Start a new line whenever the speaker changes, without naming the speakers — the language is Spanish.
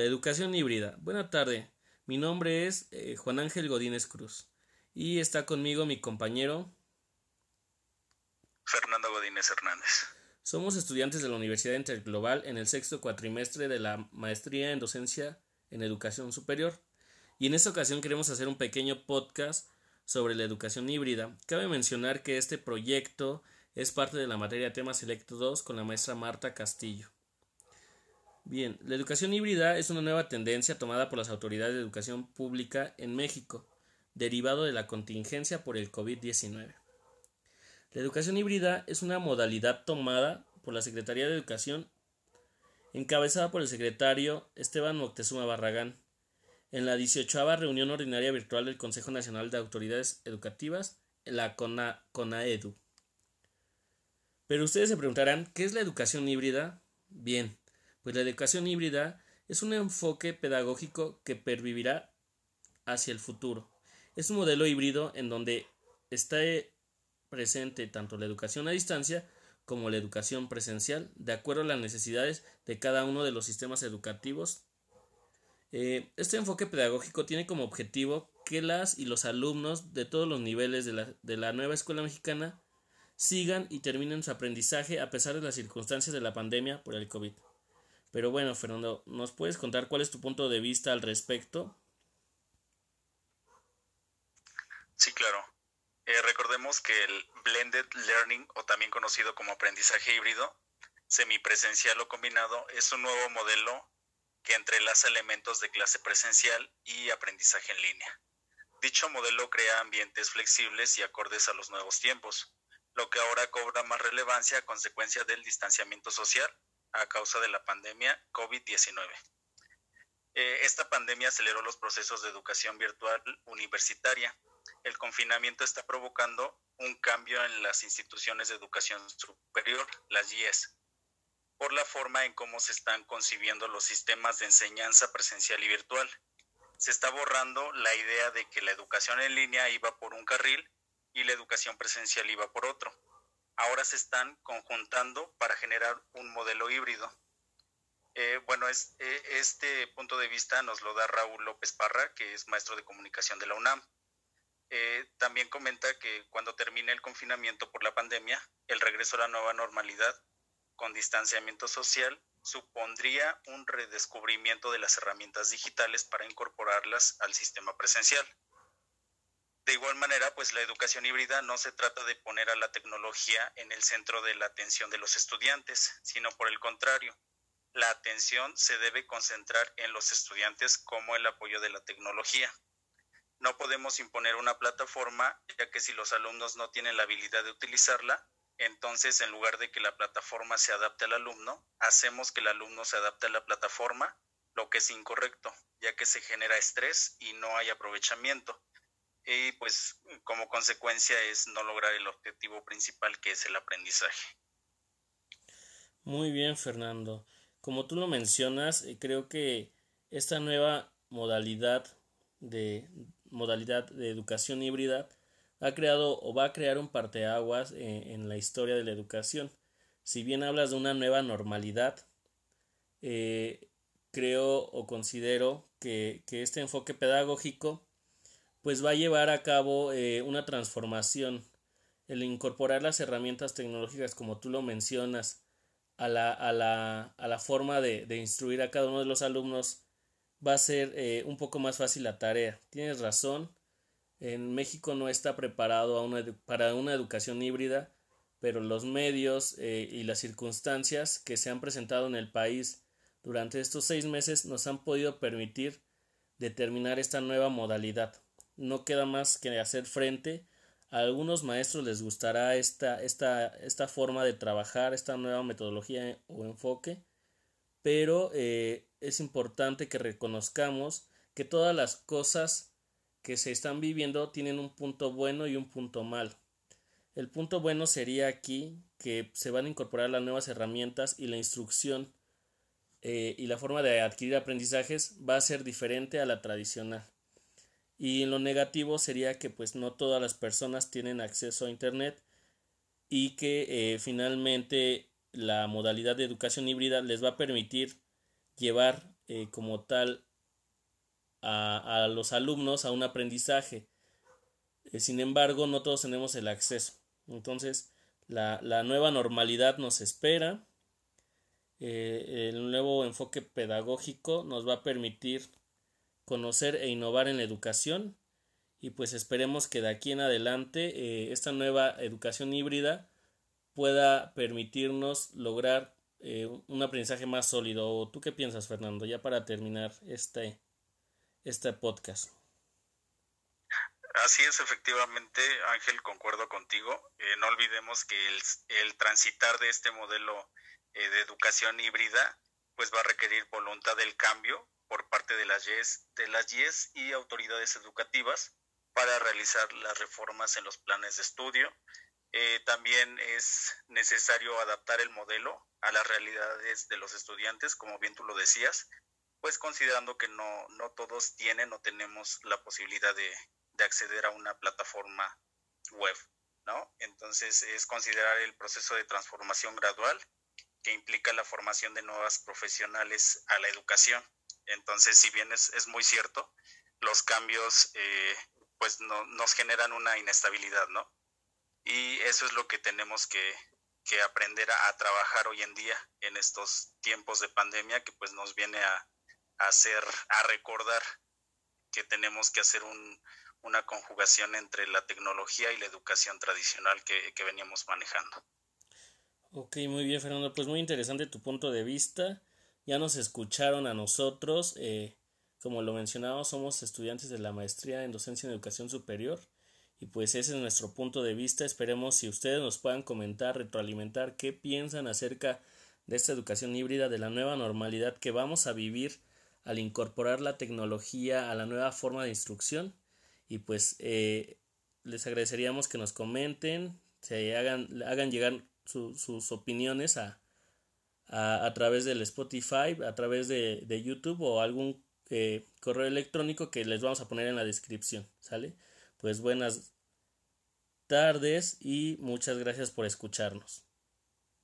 la educación híbrida. Buena tarde, mi nombre es eh, Juan Ángel Godínez Cruz y está conmigo mi compañero
Fernando Godínez Hernández.
Somos estudiantes de la Universidad Interglobal en el sexto cuatrimestre de la maestría en docencia en educación superior y en esta ocasión queremos hacer un pequeño podcast sobre la educación híbrida. Cabe mencionar que este proyecto es parte de la materia tema selecto 2 con la maestra Marta Castillo. Bien, la educación híbrida es una nueva tendencia tomada por las autoridades de educación pública en México, derivado de la contingencia por el COVID-19. La educación híbrida es una modalidad tomada por la Secretaría de Educación, encabezada por el secretario Esteban Moctezuma Barragán, en la 18 reunión ordinaria virtual del Consejo Nacional de Autoridades Educativas, la CONAEDU. Pero ustedes se preguntarán, ¿qué es la educación híbrida? Bien, pues la educación híbrida es un enfoque pedagógico que pervivirá hacia el futuro. Es un modelo híbrido en donde está presente tanto la educación a distancia como la educación presencial, de acuerdo a las necesidades de cada uno de los sistemas educativos. Eh, este enfoque pedagógico tiene como objetivo que las y los alumnos de todos los niveles de la, de la nueva escuela mexicana sigan y terminen su aprendizaje a pesar de las circunstancias de la pandemia por el COVID. Pero bueno, Fernando, ¿nos puedes contar cuál es tu punto de vista al respecto?
Sí, claro. Eh, recordemos que el blended learning, o también conocido como aprendizaje híbrido, semipresencial o combinado, es un nuevo modelo que entrelaza elementos de clase presencial y aprendizaje en línea. Dicho modelo crea ambientes flexibles y acordes a los nuevos tiempos, lo que ahora cobra más relevancia a consecuencia del distanciamiento social a causa de la pandemia COVID-19. Eh, esta pandemia aceleró los procesos de educación virtual universitaria. El confinamiento está provocando un cambio en las instituciones de educación superior, las IES, por la forma en cómo se están concibiendo los sistemas de enseñanza presencial y virtual. Se está borrando la idea de que la educación en línea iba por un carril y la educación presencial iba por otro ahora se están conjuntando para generar un modelo híbrido. Eh, bueno, eh, este punto de vista nos lo da Raúl López Parra, que es maestro de comunicación de la UNAM. Eh, también comenta que cuando termine el confinamiento por la pandemia, el regreso a la nueva normalidad con distanciamiento social supondría un redescubrimiento de las herramientas digitales para incorporarlas al sistema presencial. De igual manera, pues la educación híbrida no se trata de poner a la tecnología en el centro de la atención de los estudiantes, sino por el contrario, la atención se debe concentrar en los estudiantes como el apoyo de la tecnología. No podemos imponer una plataforma, ya que si los alumnos no tienen la habilidad de utilizarla, entonces en lugar de que la plataforma se adapte al alumno, hacemos que el alumno se adapte a la plataforma, lo que es incorrecto, ya que se genera estrés y no hay aprovechamiento y pues como consecuencia es no lograr el objetivo principal que es el aprendizaje.
Muy bien, Fernando. Como tú lo mencionas, eh, creo que esta nueva modalidad de modalidad de educación híbrida ha creado o va a crear un parteaguas eh, en, la historia de la educación. Si bien hablas de una nueva normalidad, eh, creo o considero que, que este enfoque pedagógico pues va a llevar a cabo eh, una transformación. El incorporar las herramientas tecnológicas, como tú lo mencionas, a la, a la, a la forma de, de, instruir a cada uno de los alumnos va a ser eh, un poco más fácil la tarea. Tienes razón, en México no está preparado para una educación híbrida, pero los medios eh, y las circunstancias que se han presentado en el país durante estos seis meses nos han podido permitir determinar esta nueva modalidad no queda más que hacer frente. A algunos maestros les gustará esta, esta, esta forma de trabajar, esta nueva metodología o enfoque, pero eh, es importante que reconozcamos que todas las cosas que se están viviendo tienen un punto bueno y un punto mal. El punto bueno sería aquí que se van a incorporar las nuevas herramientas y la instrucción eh, y la forma de adquirir aprendizajes va a ser diferente a la tradicional. Y lo negativo sería que pues no todas las personas tienen acceso a Internet y que eh, finalmente la modalidad de educación híbrida les va a permitir llevar eh, como tal a, a, los alumnos a un aprendizaje. Eh, sin embargo, no todos tenemos el acceso. Entonces, la, la nueva normalidad nos espera. El nuevo enfoque pedagógico nos va a permitir conocer e innovar en la educación y pues esperemos que de aquí en adelante eh, esta nueva educación híbrida pueda permitirnos lograr eh, un aprendizaje más sólido. ¿Tú qué piensas, Fernando? Ya para terminar este, este podcast.
Así es, efectivamente, Ángel, concuerdo contigo. Eh, no olvidemos que el, el, transitar de este modelo de educación híbrida pues va a requerir voluntad del cambio por parte de las YES, de las YES y autoridades educativas para realizar las reformas en los planes de estudio. Eh, también es necesario adaptar el modelo a las realidades de los estudiantes, como bien tú lo decías, pues considerando que no, no todos tienen o tenemos la posibilidad de, de acceder a una plataforma web, ¿no? Entonces es considerar el proceso de transformación gradual que implica la formación de nuevas profesionales a la educación. Entonces, si bien es, es muy cierto, los cambios eh, pues no, nos generan una inestabilidad, ¿no? Y eso es lo que tenemos que, aprender a, trabajar hoy en día en estos tiempos de pandemia que pues nos viene a, a hacer, a recordar que tenemos que hacer un, una conjugación entre la tecnología y la educación tradicional que, que veníamos manejando.
Ok, muy bien Fernando, pues muy interesante tu punto de vista. Ya nos escucharon a nosotros. Eh, como lo mencionamos, somos estudiantes de la maestría en docencia en educación superior y pues ese es nuestro punto de vista. Esperemos si ustedes nos puedan comentar, retroalimentar qué piensan acerca de esta educación híbrida, de la nueva normalidad que vamos a vivir al incorporar la tecnología a la nueva forma de instrucción y pues eh, les agradeceríamos que nos comenten, se hagan, hagan llegar su, sus opiniones a, a, través del Spotify, a través de, de YouTube o algún eh, correo electrónico que les vamos a poner en la descripción, ¿sale? Pues buenas tardes y muchas gracias por escucharnos.